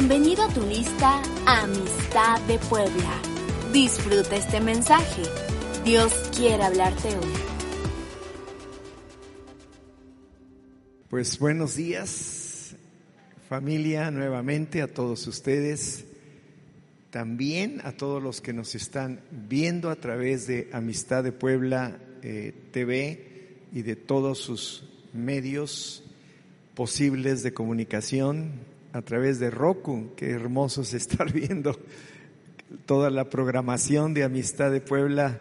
Bienvenido a tu lista Amistad de Puebla. Disfruta este mensaje. Dios quiere hablarte hoy. Pues buenos días, familia, nuevamente a todos ustedes, también a todos los que nos están viendo a través de Amistad de Puebla eh, TV y de todos sus medios posibles de comunicación a través de Roku. Qué hermoso es estar viendo toda la programación de Amistad de Puebla,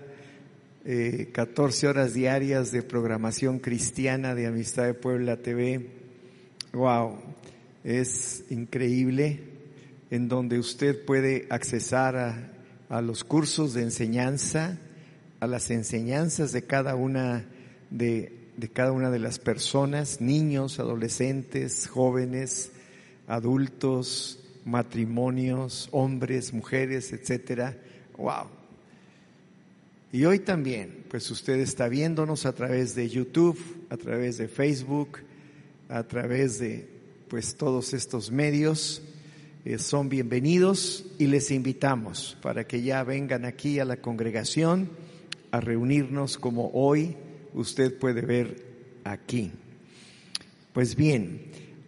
eh, 14 horas diarias de programación cristiana de Amistad de Puebla TV. Wow, es increíble en donde usted puede accesar a, a los cursos de enseñanza, a las enseñanzas de cada una de, de cada una de las personas, niños, adolescentes, jóvenes, adultos, matrimonios, hombres, mujeres, etcétera. Wow. Y hoy también, pues usted está viéndonos a través de YouTube, a través de Facebook, a través de pues todos estos medios. Eh, son bienvenidos y les invitamos para que ya vengan aquí a la congregación a reunirnos como hoy usted puede ver aquí. Pues bien,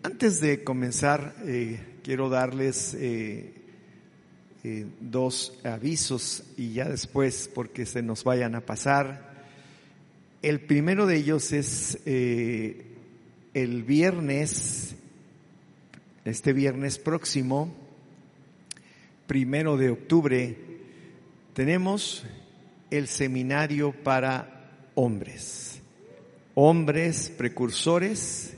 antes de comenzar, eh, quiero darles eh, eh, dos avisos y ya después, porque se nos vayan a pasar. El primero de ellos es el viernes, este viernes próximo, primero de octubre, tenemos el seminario para hombres, hombres precursores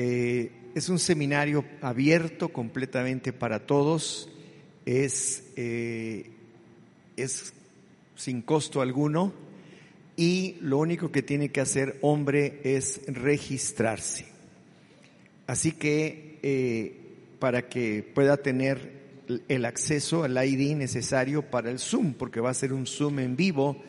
eh, es un seminario abierto completamente para todos, es, eh, es sin costo alguno y lo único que tiene que hacer hombre es registrarse. Así que eh, para que pueda tener el acceso al ID necesario para el Zoom, porque va a ser un Zoom en vivo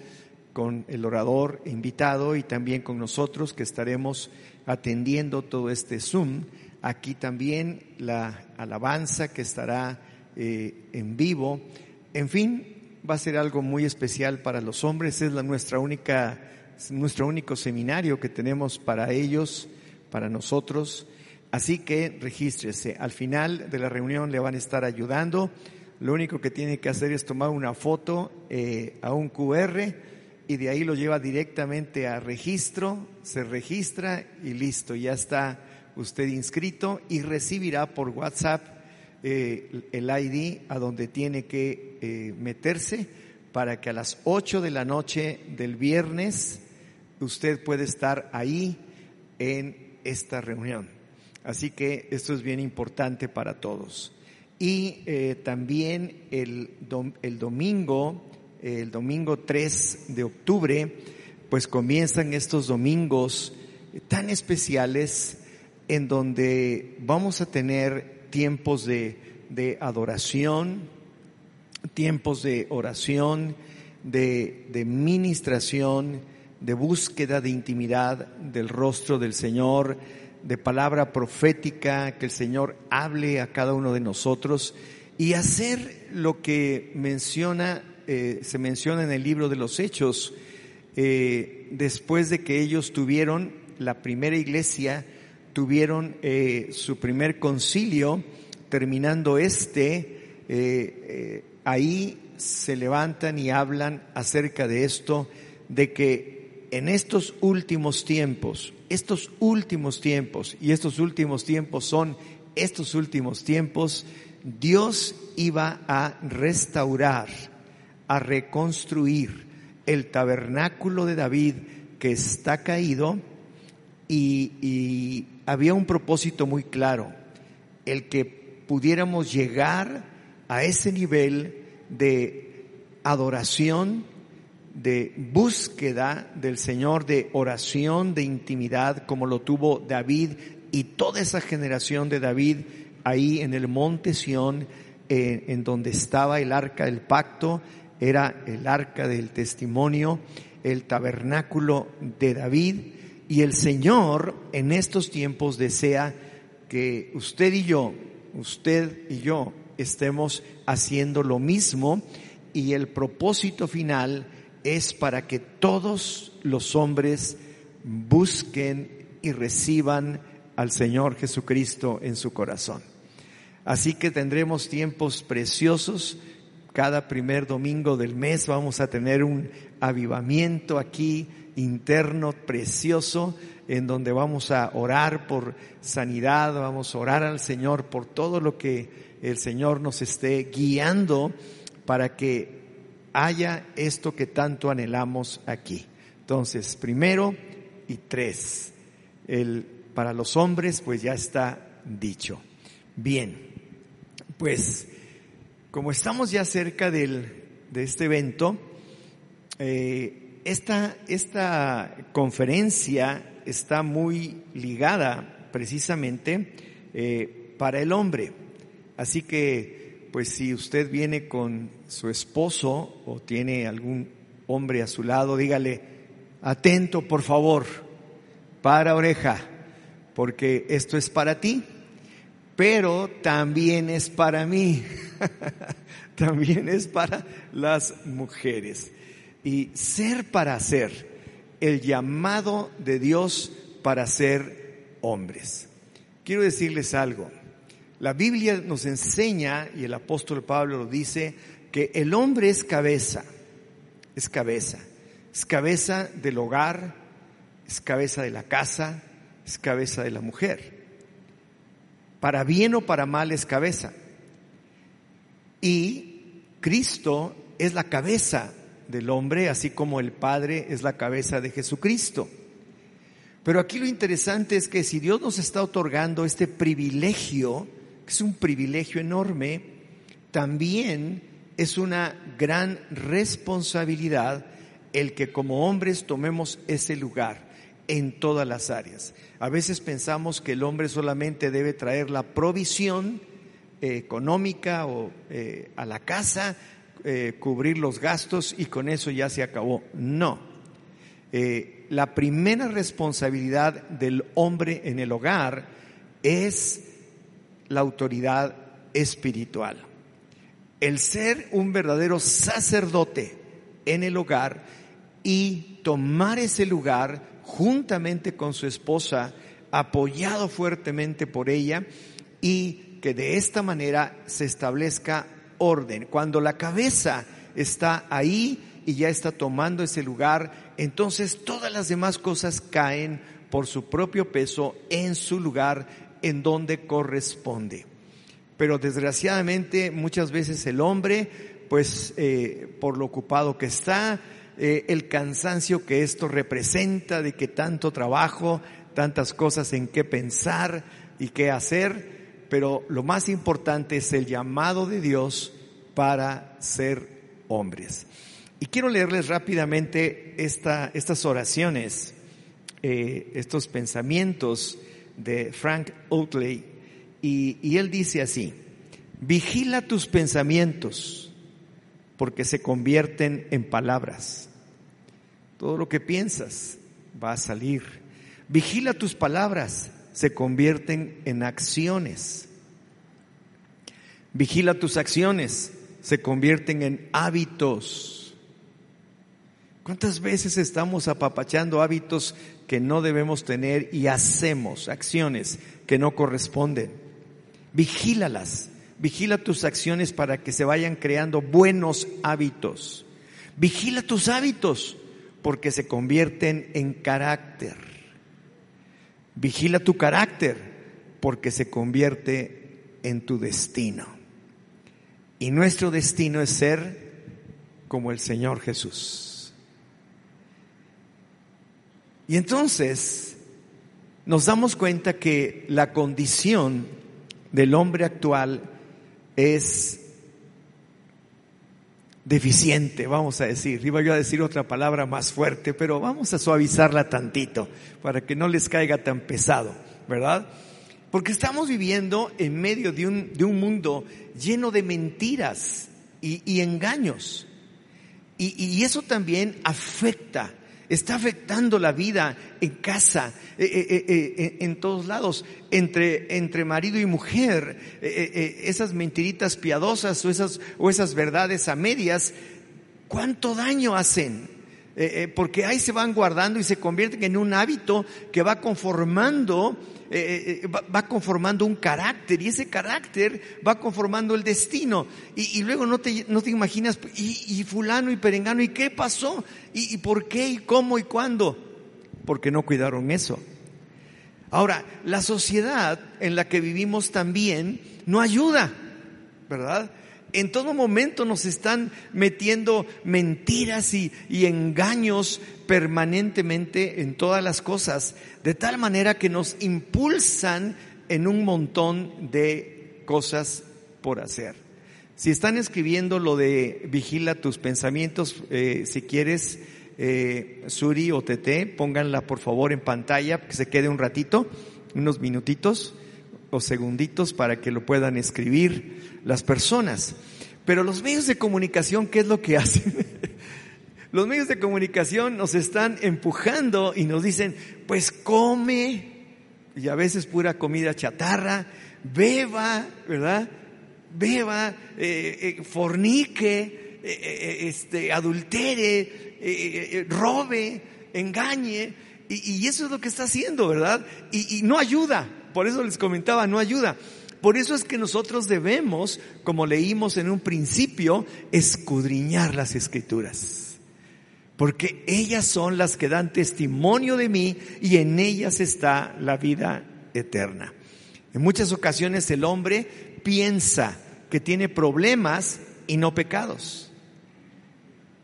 con el orador invitado y también con nosotros que estaremos atendiendo todo este Zoom. Aquí también la alabanza que estará eh, en vivo. En fin, va a ser algo muy especial para los hombres. Es la, nuestra única, nuestro único seminario que tenemos para ellos, para nosotros. Así que regístrese. Al final de la reunión le van a estar ayudando. Lo único que tiene que hacer es tomar una foto eh, a un QR y de ahí lo lleva directamente a registro, se registra y listo, ya está usted inscrito y recibirá por WhatsApp eh, el ID a donde tiene que eh, meterse para que a las 8 de la noche del viernes usted puede estar ahí en esta reunión. Así que esto es bien importante para todos. Y eh, también el, el domingo el domingo 3 de octubre, pues comienzan estos domingos tan especiales en donde vamos a tener tiempos de, de adoración, tiempos de oración, de, de ministración, de búsqueda de intimidad del rostro del Señor, de palabra profética, que el Señor hable a cada uno de nosotros y hacer lo que menciona eh, se menciona en el libro de los Hechos, eh, después de que ellos tuvieron la primera iglesia, tuvieron eh, su primer concilio, terminando este, ahí se levantan y hablan acerca de esto, de que en estos últimos tiempos, estos últimos tiempos, y estos últimos tiempos son estos últimos tiempos, Dios iba a restaurar a reconstruir el tabernáculo de David que está caído y, había un propósito muy claro, el que pudiéramos llegar a ese nivel de adoración, de búsqueda del Señor, de oración, de intimidad, como lo tuvo David y toda esa generación de David ahí en el monte Sión, eh, en donde estaba el arca del pacto, era el arca del testimonio, el tabernáculo de David, y el Señor en estos tiempos desea que usted y yo, usted y yo, estemos haciendo lo mismo y el propósito final es para que todos los hombres busquen y reciban al Señor Jesucristo en su corazón. Así que tendremos tiempos preciosos. Cada primer domingo del mes vamos a tener un avivamiento aquí interno precioso en donde vamos a orar por sanidad, vamos a orar al Señor por todo lo que el Señor nos esté guiando para que haya esto que tanto anhelamos aquí. Entonces, primero y tres. El, para los hombres, pues ya está dicho. Bien, pues como estamos ya cerca del, de este evento, eh, esta, esta conferencia está muy ligada precisamente eh, para el hombre. Así que, pues si usted viene con su esposo o tiene algún hombre a su lado, dígale, atento por favor, para oreja, porque esto es para ti, pero también es para mí, también es para las mujeres. Y ser para ser, el llamado de Dios para ser hombres. Quiero decirles algo. La Biblia nos enseña, y el apóstol Pablo lo dice, que el hombre es cabeza, es cabeza, es cabeza del hogar, es cabeza de la casa, es cabeza de la mujer. Para bien o para mal es cabeza. Y Cristo es la cabeza del hombre, así como el Padre es la cabeza de Jesucristo. Pero aquí lo interesante es que si Dios nos está otorgando este privilegio, que es un privilegio enorme, también es una gran responsabilidad el que como hombres tomemos ese lugar en todas las áreas. A veces pensamos que el hombre solamente debe traer la provisión eh, económica o eh, a la casa, eh, cubrir los gastos y con eso ya se acabó. No. La primera responsabilidad del hombre en el hogar es la autoridad espiritual. El ser un verdadero sacerdote en el hogar y tomar ese lugar juntamente con su esposa, apoyado fuertemente por ella y que de esta manera se establezca orden. Cuando la cabeza está ahí y ya está tomando ese lugar, entonces todas las demás cosas caen por su propio peso en su lugar en donde corresponde. Pero desgraciadamente muchas veces el hombre, pues eh, por lo ocupado que está, eh, el cansancio que esto representa de que tanto trabajo, tantas cosas en qué pensar y qué hacer, pero lo más importante es el llamado de Dios para ser hombres. Y quiero leerles rápidamente esta, estas oraciones, eh, estos pensamientos de Frank Oatley, y, y él dice así, vigila tus pensamientos porque se convierten en palabras. Todo lo que piensas va a salir. Vigila tus palabras se convierten en acciones. Vigila tus acciones, se convierten en hábitos. ¿Cuántas veces estamos apapachando hábitos que no debemos tener y hacemos acciones que no corresponden? Vigílalas, vigila tus acciones para que se vayan creando buenos hábitos. Vigila tus hábitos porque se convierten en carácter. Vigila tu carácter porque se convierte en tu destino. Y nuestro destino es ser como el Señor Jesús. Y entonces nos damos cuenta que la condición del hombre actual es deficiente, vamos a decir. Iba yo a decir otra palabra más fuerte, pero vamos a suavizarla tantito para que no les caiga tan pesado, ¿verdad? Porque estamos viviendo en medio de un, de un mundo lleno de mentiras y, engaños. y eso también afecta está afectando la vida en casa, eh, eh, eh, en todos lados, entre, entre marido y mujer, esas mentiritas piadosas o esas, o esas verdades a medias, ¿cuánto daño hacen? Porque ahí se van guardando y se convierten en un hábito que va conformando eh, eh, va, conformando un carácter y ese carácter va conformando el destino. Y, luego no te, no te imaginas, y, fulano y perengano, ¿y qué pasó? ¿Y, por qué? ¿Y cómo? ¿Y cuándo? Porque no cuidaron eso. Ahora, la sociedad en la que vivimos también no ayuda, ¿verdad? En todo momento nos están metiendo mentiras y, engaños permanentemente en todas las cosas, de tal manera que nos impulsan en un montón de cosas por hacer. Si están escribiendo lo de vigila tus pensamientos, eh, si quieres, eh, Suri o Tete, pónganla por favor en pantalla, que se quede un ratito, unos minutitos o segunditos para que lo puedan escribir las personas. Pero los medios de comunicación, ¿qué es lo que hacen? los medios de comunicación nos están empujando y nos dicen, pues come, y a veces pura comida chatarra, beba, ¿verdad? Beba, eh, eh, fornique, eh, este, adultere, robe, engañe, y, eso es lo que está haciendo, ¿verdad? y no ayuda, por eso les comentaba, no ayuda. Por eso es que nosotros debemos, como leímos en un principio, escudriñar las escrituras. Porque ellas son las que dan testimonio de mí y en ellas está la vida eterna. En muchas ocasiones el hombre piensa que tiene problemas y no pecados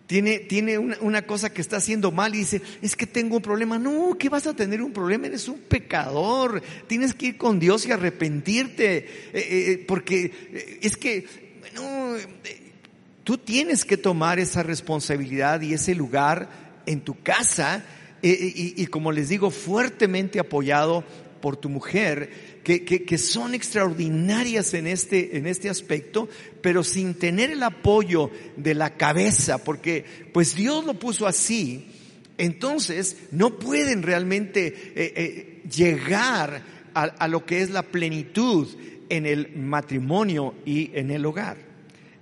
tiene, tiene una, cosa que está haciendo mal y dice, es que tengo un problema. No, ¿qué vas a tener un problema? Eres un pecador. Tienes que ir con Dios y arrepentirte. Eh, eh, porque eh, es que, bueno, tú tienes que tomar esa responsabilidad y ese lugar en tu casa y, y como les digo, fuertemente apoyado por tu mujer que, son extraordinarias en este, en este aspecto, pero sin tener el apoyo de la cabeza, porque pues Dios lo puso así, entonces no pueden realmente eh, eh, llegar a, lo que es la plenitud en el matrimonio y en el hogar.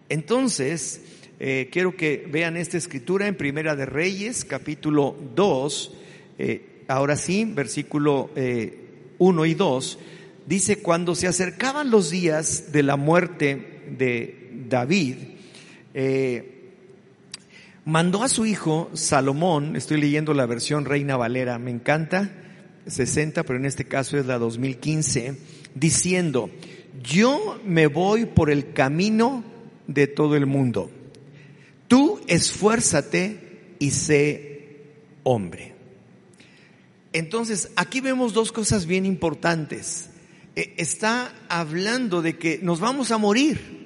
Entonces, eh, quiero que vean esta escritura en Primera de Reyes, capítulo 2, ahora sí, versículo 1 y 2 dice, cuando se acercaban los días de la muerte de David, eh, mandó a su hijo Salomón, estoy leyendo la versión Reina Valera, me encanta, 60, pero en este caso es la 2015, diciendo, yo me voy por el camino de todo el mundo. Tú esfuérzate y sé hombre. Entonces, aquí vemos dos cosas bien importantes. Eh, está hablando de que nos vamos a morir.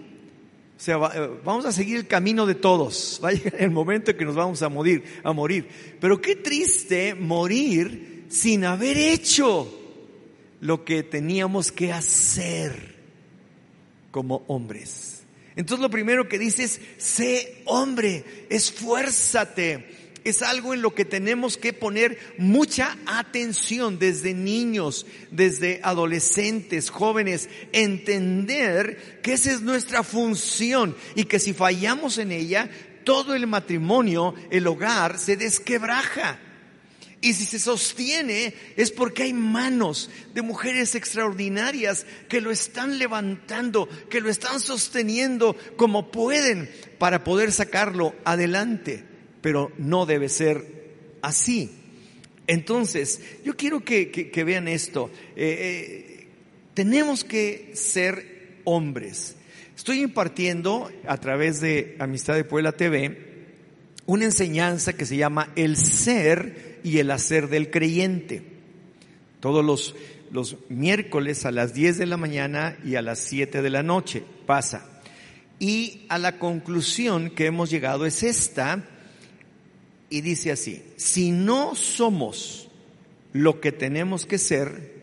O sea, eh, vamos a seguir el camino de todos. Va el momento en que nos vamos a morir, a morir. Pero qué triste morir sin haber hecho lo que teníamos que hacer como hombres. Entonces lo primero que dice es, sé hombre, esfuérzate, es algo en lo que tenemos que poner mucha atención desde niños, desde adolescentes, jóvenes, entender que esa es nuestra función y que si fallamos en ella, todo el matrimonio, el hogar, se desquebraja. Y si se sostiene es porque hay manos de mujeres extraordinarias que lo están levantando, que lo están sosteniendo como pueden para poder sacarlo adelante pero no debe ser así. Entonces, yo quiero que, vean esto. Eh, eh, tenemos que ser hombres. Estoy impartiendo a través de Amistad de Puebla TV una enseñanza que se llama el ser y el hacer del creyente. Todos los, los miércoles a las 10 de la mañana y a las 7 de la noche pasa. Y a la conclusión que hemos llegado es esta, y dice así, si no somos lo que tenemos que ser,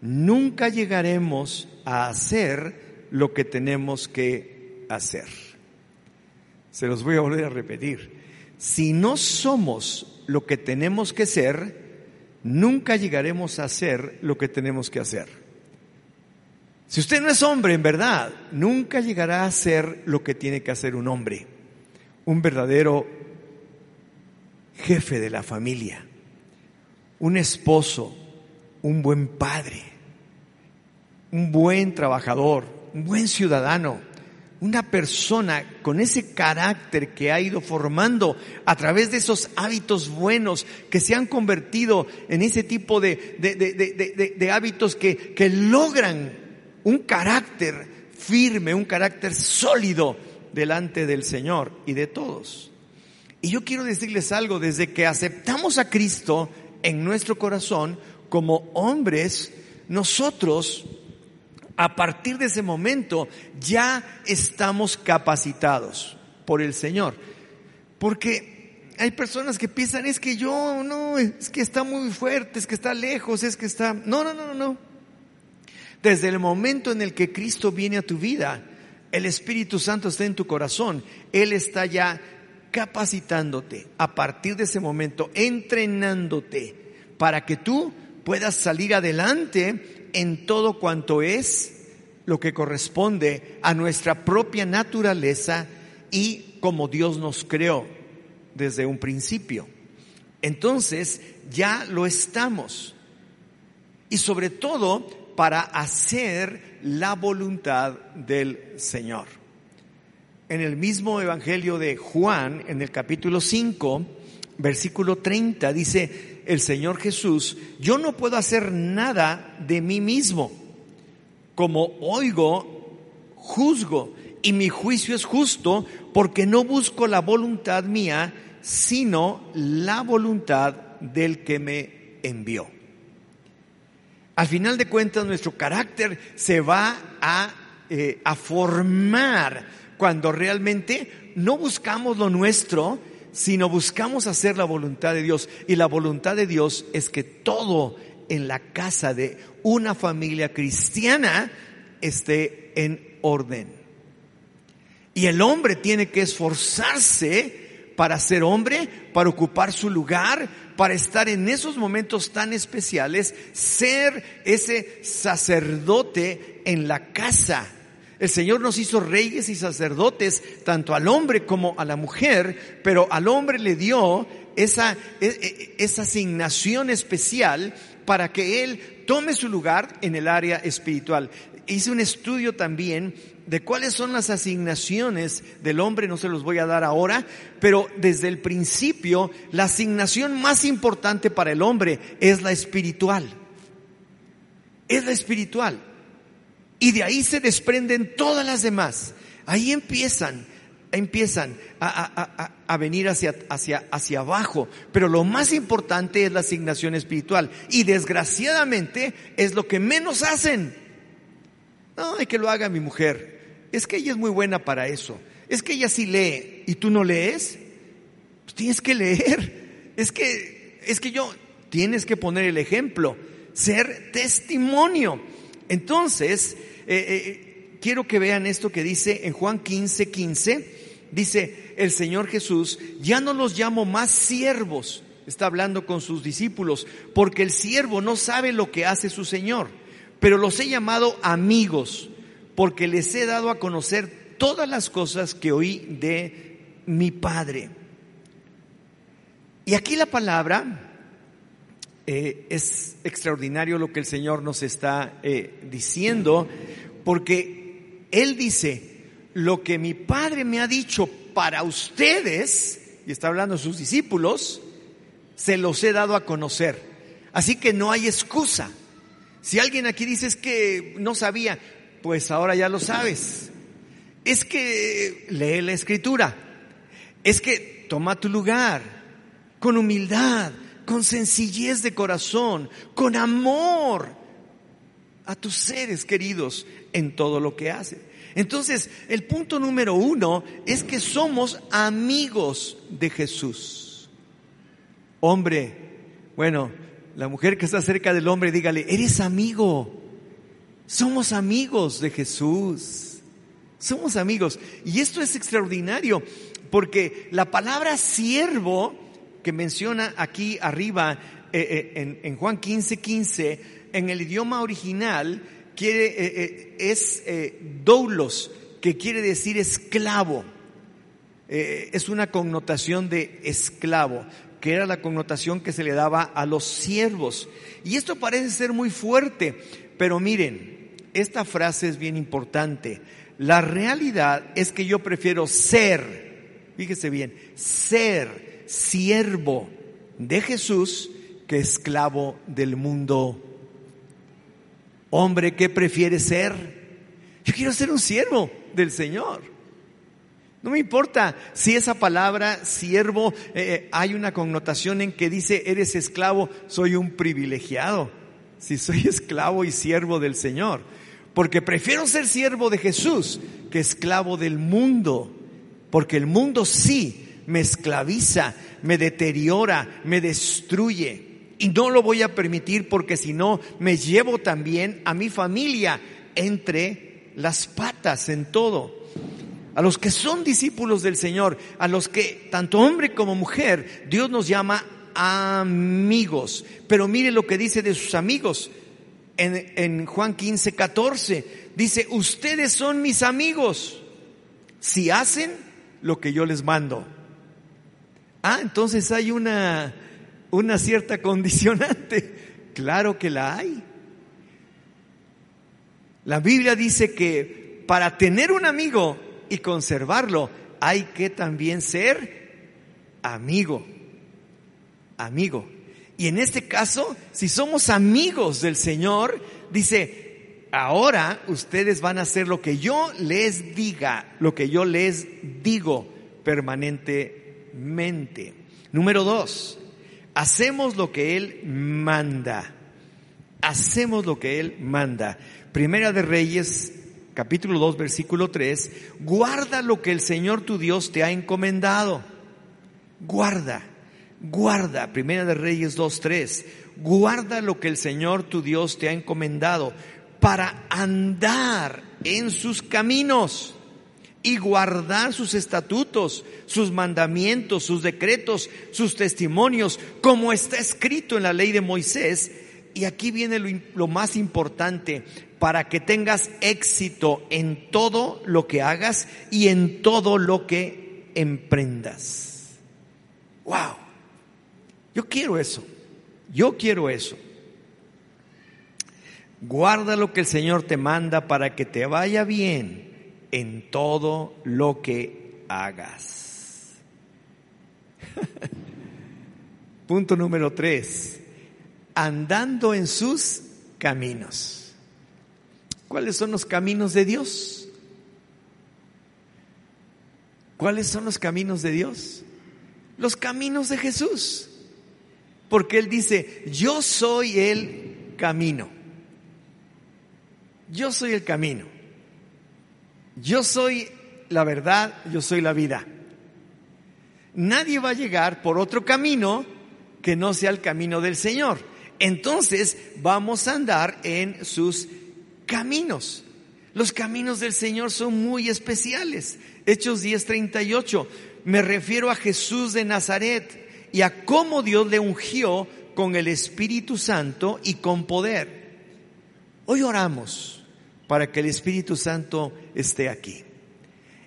nunca llegaremos a hacer lo que tenemos que hacer. Se los voy a volver a repetir. Si no somos lo que tenemos que ser, nunca llegaremos a hacer lo que tenemos que hacer. Si usted no es hombre en verdad, nunca llegará a ser lo que tiene que hacer un hombre, un verdadero jefe de la familia, un esposo, un buen padre, un buen trabajador, un buen ciudadano, una persona con ese carácter que ha ido formando a través de esos hábitos buenos que se han convertido en ese tipo de, de, hábitos que, que logran un carácter firme, un carácter sólido delante del Señor y de todos. Y yo quiero decirles algo, desde que aceptamos a Cristo en nuestro corazón como hombres, nosotros a partir de ese momento ya estamos capacitados por el Señor. Porque hay personas que piensan, es que yo no, es que está muy fuerte, es que está lejos, es que está... No, no, no, no. Desde el momento en el que Cristo viene a tu vida, el Espíritu Santo está en tu corazón, Él está ya capacitándote a partir de ese momento, entrenándote para que tú puedas salir adelante en todo cuanto es lo que corresponde a nuestra propia naturaleza y como Dios nos creó desde un principio. Entonces ya lo estamos. Y sobre todo para hacer la voluntad del Señor en el mismo Evangelio de Juan, en el capítulo 5, versículo 30, dice el Señor Jesús, yo no puedo hacer nada de mí mismo. Como oigo, juzgo, y mi juicio es justo porque no busco la voluntad mía, sino la voluntad del que me envió. Al final de cuentas, nuestro carácter se va a, eh, a formar cuando realmente no buscamos lo nuestro, sino buscamos hacer la voluntad de Dios. Y la voluntad de Dios es que todo en la casa de una familia cristiana esté en orden. Y el hombre tiene que esforzarse para ser hombre, para ocupar su lugar, para estar en esos momentos tan especiales, ser ese sacerdote en la casa el Señor nos hizo reyes y sacerdotes, tanto al hombre como a la mujer, pero al hombre le dio esa, e, e, esa asignación especial para que él tome su lugar en el área espiritual. Hice un estudio también de cuáles son las asignaciones del hombre, no se los voy a dar ahora, pero desde el principio la asignación más importante para el hombre es la espiritual. Es la espiritual. Y de ahí se desprenden todas las demás. Ahí empiezan, empiezan a, venir hacia, hacia, hacia abajo. Pero lo más importante es la asignación espiritual. Y desgraciadamente es lo que menos hacen. No, hay que lo haga mi mujer. Es que ella es muy buena para eso. Es que ella sí lee. ¿Y tú no lees? Pues tienes que leer. Es que, es que yo, tienes que poner el ejemplo. Ser testimonio. Entonces, eh, eh, quiero que vean esto que dice en Juan 15, 15. Dice el Señor Jesús, ya no los llamo más siervos, está hablando con sus discípulos, porque el siervo no sabe lo que hace su Señor, pero los he llamado amigos, porque les he dado a conocer todas las cosas que oí de mi Padre. Y aquí la palabra eh, es extraordinario lo que el Señor nos está eh, diciendo, porque Él dice, lo que mi Padre me ha dicho para ustedes, y está hablando sus discípulos, se los he dado a conocer. Así que no hay excusa. Si alguien aquí dice es que no sabía, pues ahora ya lo sabes. Es que lee la escritura. Es que toma tu lugar con humildad con sencillez de corazón, con amor a tus seres queridos en todo lo que haces. Entonces, el punto número uno es que somos amigos de Jesús. Hombre, bueno, la mujer que está cerca del hombre, dígale, eres amigo. Somos amigos de Jesús. Somos amigos. Y esto es extraordinario porque la palabra siervo que menciona aquí arriba eh, eh, en, Juan 15, 15, en el idioma original quiere, eh, es doulos, que quiere decir esclavo. es una connotación de esclavo que era la connotación que se le daba a los siervos. Y esto parece ser muy fuerte, pero miren, esta frase es bien importante. La realidad es que yo prefiero ser, fíjese bien, ser siervo de Jesús que esclavo del mundo. Hombre, ¿qué prefiere ser? Yo quiero ser un siervo del Señor. No me importa si esa palabra siervo eh, eh, hay una connotación en que dice eres esclavo, soy un privilegiado. Si soy esclavo y siervo del Señor. Porque prefiero ser siervo de Jesús que esclavo del mundo. Porque el mundo sí me esclaviza, me deteriora, me destruye. Y no lo voy a permitir porque si no me llevo también a mi familia entre las patas en todo a los que son discípulos del Señor, a los que, tanto hombre como mujer, Dios nos llama amigos. Pero mire lo que dice de sus amigos en, Juan 15, 14. Dice, ustedes son mis amigos si hacen lo que yo les mando. Ah, entonces hay una, una cierta condicionante. Claro que la hay. La Biblia dice que para tener un amigo y conservarlo, hay que también ser amigo. Amigo. Y en este caso, si somos amigos del Señor, dice, ahora ustedes van a hacer lo que yo les diga, lo que yo les digo permanentemente. Número dos, hacemos lo que Él manda. Hacemos lo que Él manda. Primera de Reyes capítulo 2, versículo 3, guarda lo que el Señor tu Dios te ha encomendado. Guarda, guarda, Primera de Reyes 2, 3, guarda lo que el Señor tu Dios te ha encomendado para andar en sus caminos y guardar sus estatutos, sus mandamientos, sus decretos, sus testimonios, como está escrito en la ley de Moisés. Y aquí viene lo, lo más importante, para que tengas éxito en todo lo que hagas y en todo lo que emprendas. Wow. Yo quiero eso. Yo quiero eso. Guarda lo que el Señor te manda para que te vaya bien en todo lo que hagas. Punto número tres. Andando en sus caminos. ¿Cuáles son los caminos de Dios? ¿Cuáles son los caminos de Dios? Los caminos de Jesús. Porque Él dice, yo soy el camino. Yo soy el camino. Yo soy la verdad, yo soy la vida. Nadie va a llegar por otro camino que no sea el camino del Señor. Entonces vamos a andar en sus caminos. Los caminos del Señor son muy especiales. Hechos 10:38. Me refiero a Jesús de Nazaret y a cómo Dios le ungió con el Espíritu Santo y con poder. Hoy oramos para que el Espíritu Santo esté aquí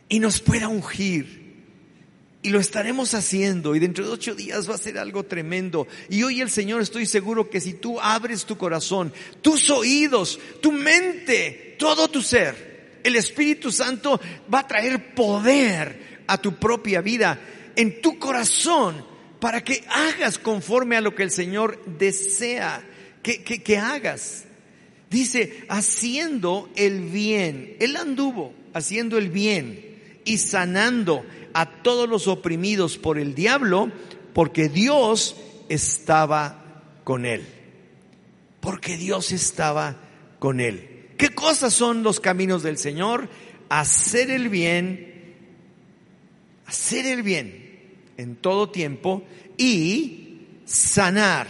y nos pueda ungir y lo estaremos haciendo y dentro de ocho días va a ser algo tremendo. Y hoy el Señor estoy seguro que si tú abres tu corazón, tus oídos, tu mente, todo tu ser, el Espíritu Santo va a traer poder a tu propia vida, en tu corazón, para que hagas conforme a lo que el Señor desea que, que, que hagas. Dice, haciendo el bien. Él anduvo haciendo el bien y sanando a todos los oprimidos por el diablo, porque Dios estaba con él. Porque Dios estaba con él. ¿Qué cosas son los caminos del Señor? Hacer el bien, hacer el bien en todo tiempo y sanar.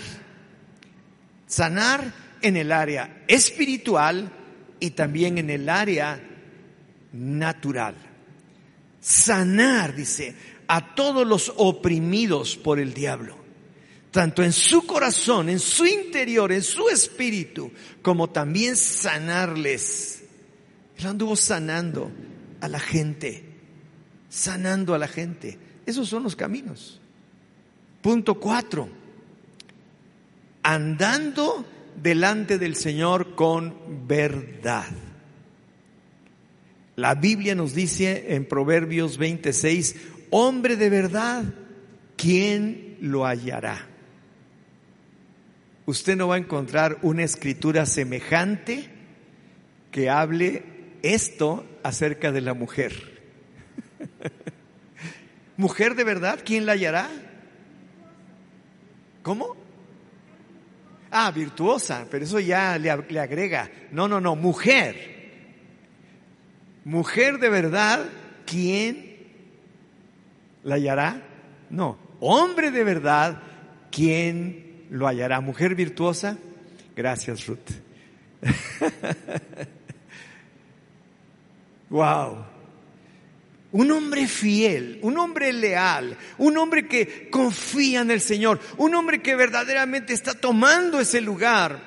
Sanar en el área espiritual y también en el área natural. Sanar, dice, a todos los oprimidos por el diablo, tanto en su corazón, en su interior, en su espíritu, como también sanarles. Él anduvo sanando a la gente, sanando a la gente. Esos son los caminos. Punto cuatro, andando delante del Señor con verdad. La Biblia nos dice en Proverbios 26, hombre de verdad, ¿quién lo hallará? Usted no va a encontrar una escritura semejante que hable esto acerca de la mujer. mujer de verdad, ¿quién la hallará? ¿Cómo? Ah, virtuosa, pero eso ya le, agrega. No, no, no, mujer. Mujer de verdad, ¿quién ¿La hallará? No. Hombre de verdad, ¿quién lo hallará? Mujer virtuosa. Gracias, Ruth. wow. Un hombre fiel, un hombre leal, un hombre que confía en el Señor, un hombre que verdaderamente está tomando ese lugar.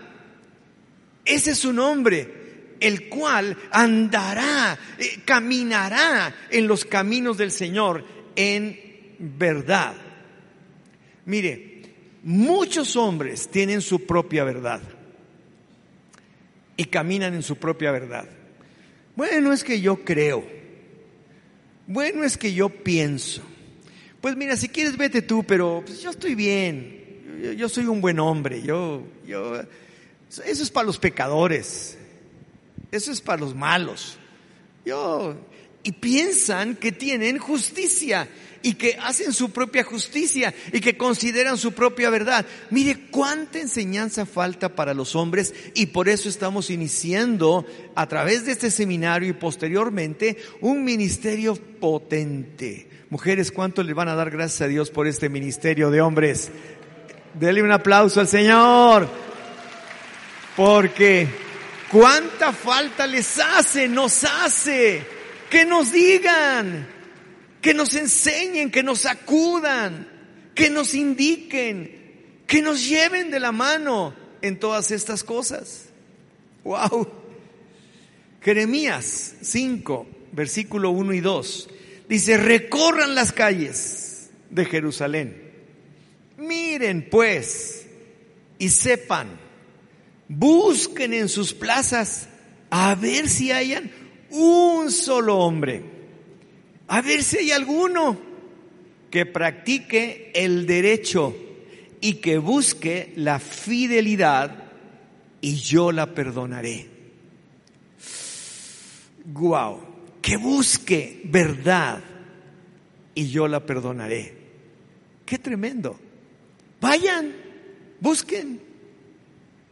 Ese es un hombre, el cual andará, eh, caminará en los caminos del Señor en verdad. Mire, muchos hombres tienen su propia verdad y caminan en su propia verdad. Bueno, es que yo creo. Bueno, es que yo pienso. Pues mira, si quieres vete tú, pero pues, yo estoy bien. Yo, soy un buen hombre. Yo, yo, eso es para los pecadores. Eso es para los malos. Yo, y piensan que tienen justicia y que hacen su propia justicia y que consideran su propia verdad. Mire cuánta enseñanza falta para los hombres y por eso estamos iniciando a través de este seminario y posteriormente un ministerio potente. Mujeres, ¿cuánto le van a dar gracias a Dios por este ministerio de hombres? Dele un aplauso al Señor. Porque cuánta falta les hace, nos hace que nos digan, que nos enseñen, que nos acudan, que nos indiquen, que nos lleven de la mano en todas estas cosas. Wow. Jeremías 5, versículo 1 y 2. Dice, recorran las calles de Jerusalén. Miren pues y sepan, busquen en sus plazas a ver si hayan un solo hombre. A ver si hay alguno que practique el derecho y que busque la fidelidad y yo la perdonaré. Guau, que busque verdad y yo la perdonaré. Qué tremendo. Vayan, busquen.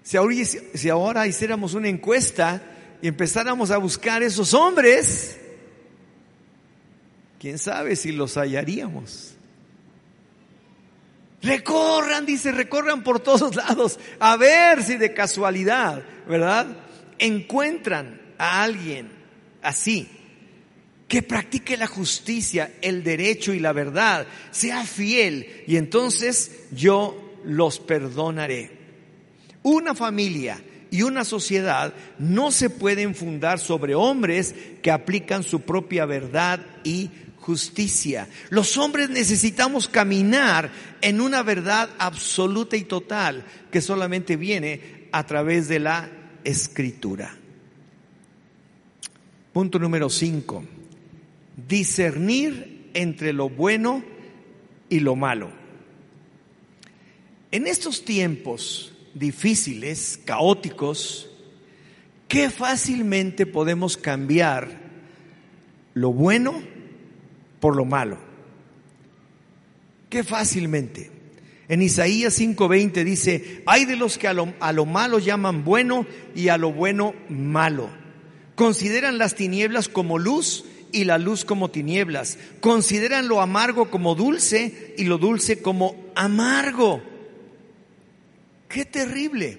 Si ahora, si ahora hiciéramos una encuesta, y empezáramos a buscar esos hombres, quién sabe si los hallaríamos. Recorran, dice, recorran por todos lados, a ver si de casualidad, ¿verdad? Encuentran a alguien así, que practique la justicia, el derecho y la verdad, sea fiel, y entonces yo los perdonaré. Una familia y una sociedad no se pueden fundar sobre hombres que aplican su propia verdad y justicia. Los hombres necesitamos caminar en una verdad absoluta y total que solamente viene a través de la escritura. Punto número 5. Discernir entre lo bueno y lo malo. En estos tiempos difíciles, caóticos, qué fácilmente podemos cambiar lo bueno por lo malo. Qué fácilmente. En Isaías 5:20 dice, hay de los que a lo, a lo malo llaman bueno y a lo bueno malo. Consideran las tinieblas como luz y la luz como tinieblas. Consideran lo amargo como dulce y lo dulce como amargo. Qué terrible.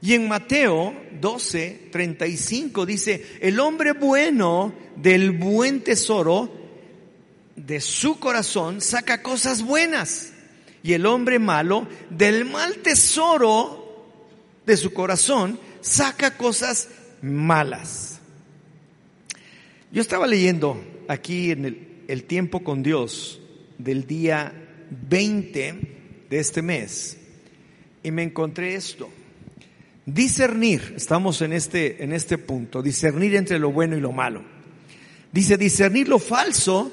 Y en Mateo 12, 35 dice, el hombre bueno del buen tesoro de su corazón saca cosas buenas y el hombre malo del mal tesoro de su corazón saca cosas malas. Yo estaba leyendo aquí en el, tiempo con Dios del día 20 de este mes y me encontré esto. Discernir, estamos en este, en este punto, discernir entre lo bueno y lo malo. Dice discernir lo falso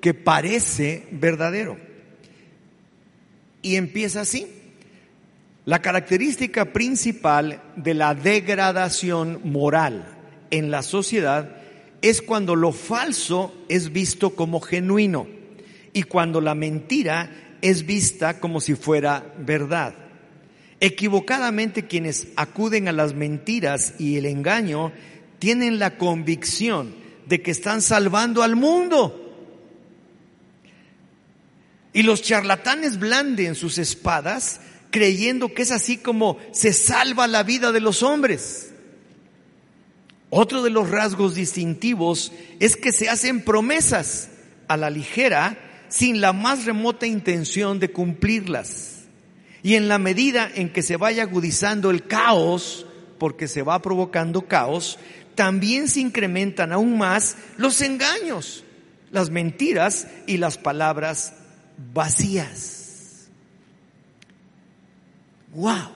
que parece verdadero. Y empieza así. La característica principal de la degradación moral en la sociedad es cuando lo falso es visto como genuino y cuando la mentira es vista como si fuera verdad. Equivocadamente quienes acuden a las mentiras y el engaño tienen la convicción de que están salvando al mundo y los charlatanes blanden sus espadas creyendo que es así como se salva la vida de los hombres. Otro de los rasgos distintivos es que se hacen promesas a la ligera sin la más remota intención de cumplirlas. Y en la medida en que se vaya agudizando el caos, porque se va provocando caos, también se incrementan aún más los engaños, las mentiras y las palabras vacías. ¡Wow!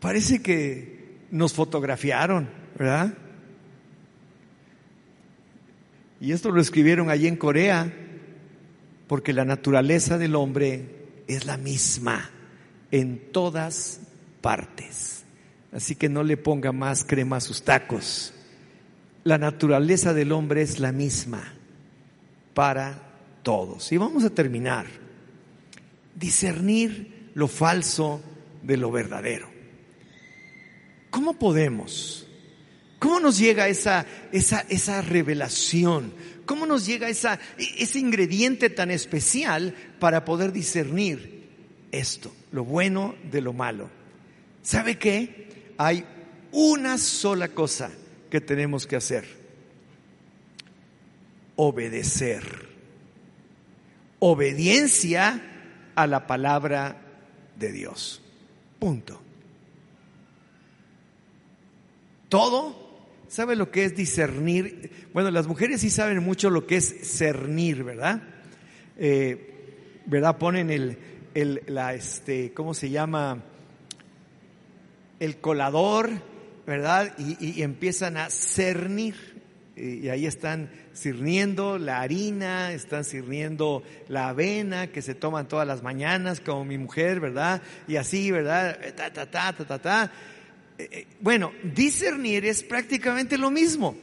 Parece que nos fotografiaron, ¿verdad? Y esto lo escribieron allí en Corea, porque la naturaleza del hombre es la misma en todas partes. Así que no le ponga más crema a sus tacos. La naturaleza del hombre es la misma para todos. Y vamos a terminar. Discernir lo falso de lo verdadero. ¿Cómo podemos? ¿Cómo nos llega esa, esa, esa revelación? ¿Cómo nos llega esa, ese ingrediente tan especial para poder discernir esto, lo bueno de lo malo? ¿Sabe qué? Hay una sola cosa que tenemos que hacer obedecer. Obediencia a la palabra de Dios. Punto. Todo, ¿sabe lo que es discernir? Bueno, las mujeres sí saben mucho lo que es cernir, ¿verdad? Eh, ¿Verdad? Ponen el, el, la, este, ¿cómo se llama? El colador, ¿verdad? Y, y empiezan a cernir y ahí están sirviendo la harina, están sirviendo la avena que se toman todas las mañanas, como mi mujer, ¿verdad? Y así, ¿verdad? Ta, ta, ta, ta, ta, ta. Eh, eh, bueno, discernir es prácticamente lo mismo.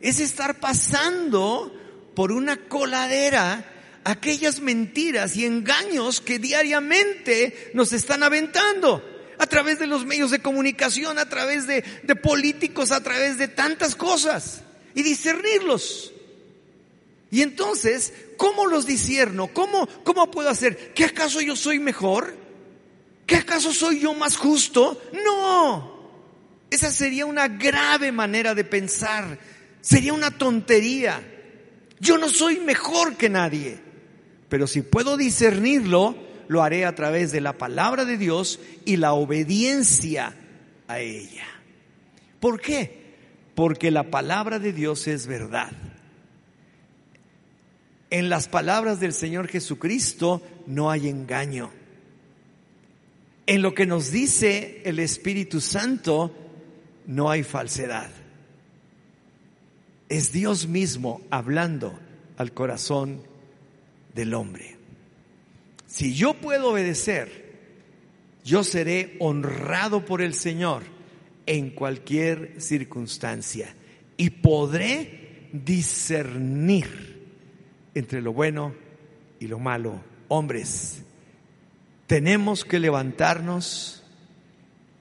Es estar pasando por una coladera aquellas mentiras y engaños que diariamente nos están aventando a través de los medios de comunicación, a través de, políticos, a través de tantas cosas y discernirlos. Y entonces, ¿cómo los discierno? ¿Cómo, ¿Cómo puedo hacer? ¿Que acaso yo soy mejor? ¿Que acaso soy yo más justo? No. Esa sería una grave manera de pensar. Sería una tontería. Yo no soy mejor que nadie. Pero si puedo discernirlo, lo haré a través de la palabra de Dios y la obediencia a ella. ¿Por qué? Porque la palabra de Dios es verdad. En las palabras del Señor Jesucristo no hay engaño. En lo que nos dice el Espíritu Santo no hay falsedad. Es Dios mismo hablando al corazón del hombre. Si yo puedo obedecer, yo seré honrado por el Señor en cualquier circunstancia y podré discernir entre lo bueno y lo malo. Hombres, tenemos que levantarnos,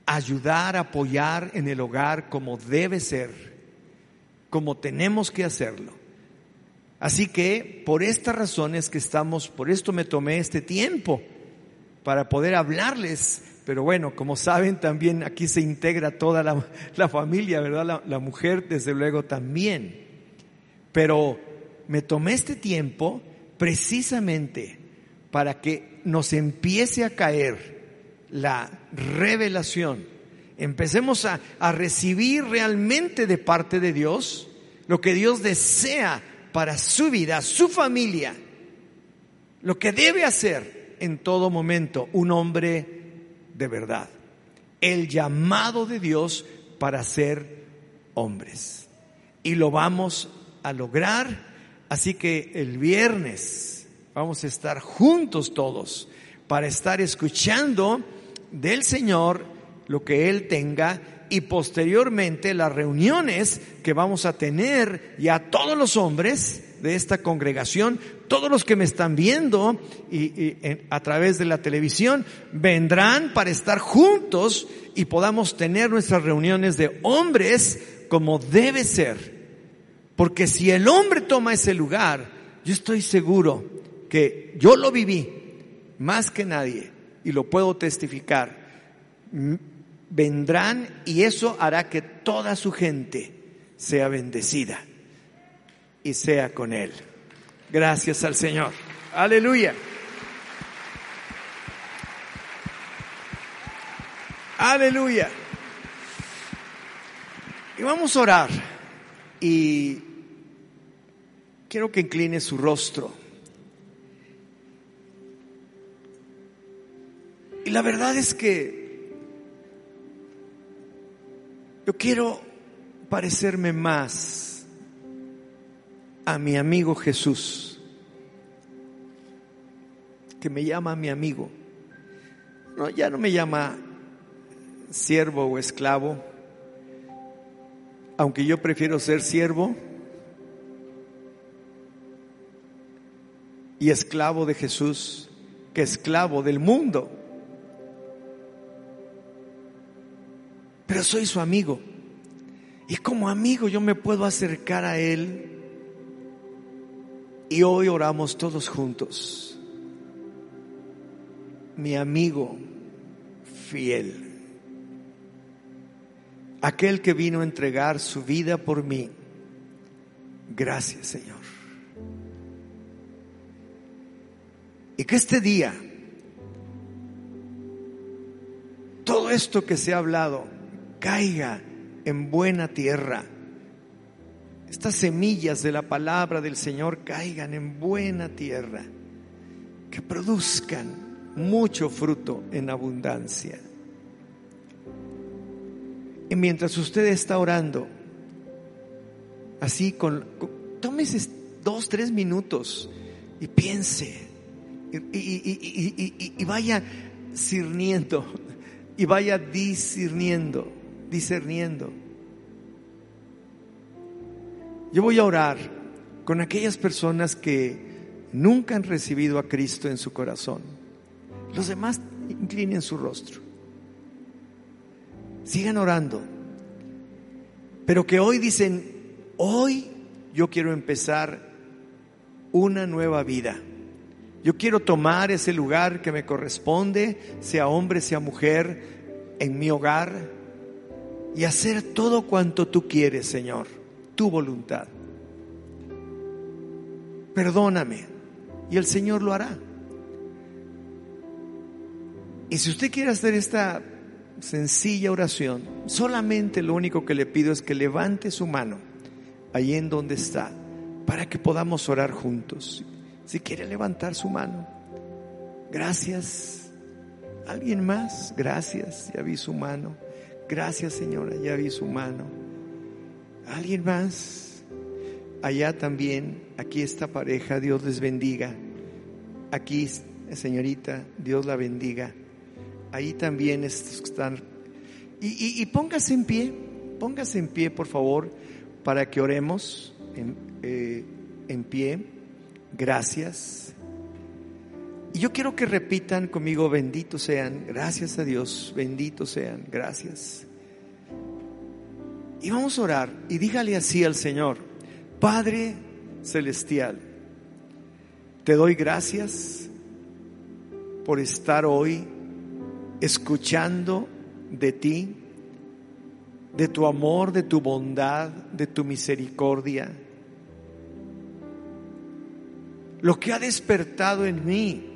ayudar, apoyar en el hogar como debe ser, como tenemos que hacerlo. Así que por estas razones que estamos, por esto me tomé este tiempo para poder hablarles. Pero bueno, como saben, también aquí se integra toda la, familia, ¿verdad? La, la mujer, desde luego, también. Pero me tomé este tiempo precisamente para que nos empiece a caer la revelación. Empecemos a, a recibir realmente de parte de Dios lo que Dios desea para su vida, su familia, lo que debe hacer en todo momento un hombre de verdad. El llamado de Dios para ser hombres. Y lo vamos a lograr. Así que el viernes vamos a estar juntos todos para estar escuchando del Señor lo que Él tenga y posteriormente las reuniones que vamos a tener ya todos los hombres de esta congregación, todos los que me están viendo y, a través de la televisión, vendrán para estar juntos y podamos tener nuestras reuniones de hombres como debe ser. Porque si el hombre toma ese lugar, yo estoy seguro que yo lo viví más que nadie y lo puedo testificar. Vendrán y eso hará que toda su gente sea bendecida y sea con él. Gracias al Señor. Aleluya. Aleluya. Y vamos a orar. Y Quiero que incline su rostro. Y la verdad es que yo quiero parecerme más a mi amigo Jesús, que me llama mi amigo. No, ya no me llama siervo o esclavo, aunque yo prefiero ser siervo y esclavo de Jesús que esclavo del mundo. Pero soy su amigo. Y como amigo yo me puedo acercar a Él. Y hoy oramos todos juntos. Mi amigo fiel. Aquel que vino a entregar su vida por mí. Gracias Señor. Y que este día, todo esto que se ha hablado, caiga en buena tierra. Estas semillas de la palabra del Señor caigan en buena tierra, que produzcan mucho fruto en abundancia. Y mientras usted está orando, así con, tómese dos, tres minutos y piense, y, vaya cirniendo y vaya discerniendo, discerniendo. Yo voy a orar con aquellas personas que nunca han recibido a Cristo en su corazón. Los demás inclinen su rostro. Sigan orando. Pero que hoy dicen, hoy yo quiero empezar una nueva vida. Yo quiero tomar ese lugar que me corresponde, sea hombre, sea mujer, en mi hogar y hacer todo cuanto tú quieres, Señor, tu voluntad. Perdóname y el Señor lo hará. Y si usted quiere hacer esta sencilla oración, solamente lo único que le pido es que levante su mano ahí en donde está para que podamos orar juntos. Si quiere levantar su mano. Gracias. ¿Alguien más? Gracias. Ya vi su mano. Gracias, señora. Ya vi su mano. ¿Alguien más? Allá también. Aquí esta pareja. Dios les bendiga. Aquí, señorita. Dios la bendiga. Ahí también están. Y, póngase en pie. Póngase en pie, por favor, para que oremos en, eh, en pie. Gracias. Y yo quiero que repitan conmigo, benditos sean, gracias a Dios, benditos sean, gracias. Y vamos a orar y dígale así al Señor, Padre Celestial, te doy gracias por estar hoy escuchando de ti, de tu amor, de tu bondad, de tu misericordia. Lo que ha despertado en mí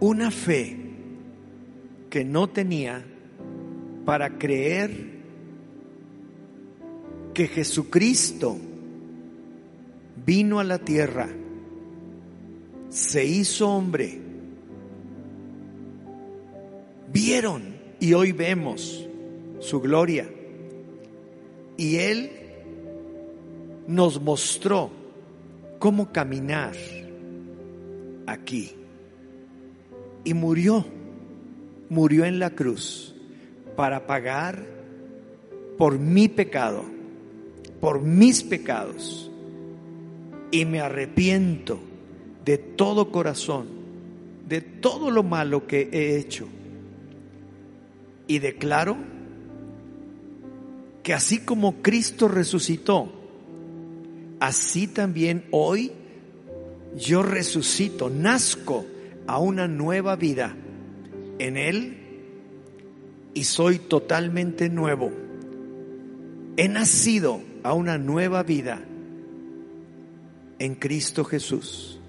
una fe que no tenía para creer que Jesucristo vino a la tierra, se hizo hombre, vieron y hoy vemos su gloria. Y Él nos mostró cómo caminar aquí y murió, murió en la cruz para pagar por mi pecado, por mis pecados. Y me arrepiento de todo corazón, de todo lo malo que he hecho. Y declaro que así como Cristo resucitó, así también hoy yo resucito, nazco a una nueva vida en Él y soy totalmente nuevo. He nacido a una nueva vida en Cristo Jesús.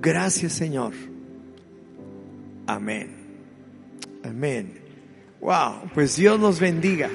Gracias Señor. Amén. Amén. Wow, pues Dios nos bendiga.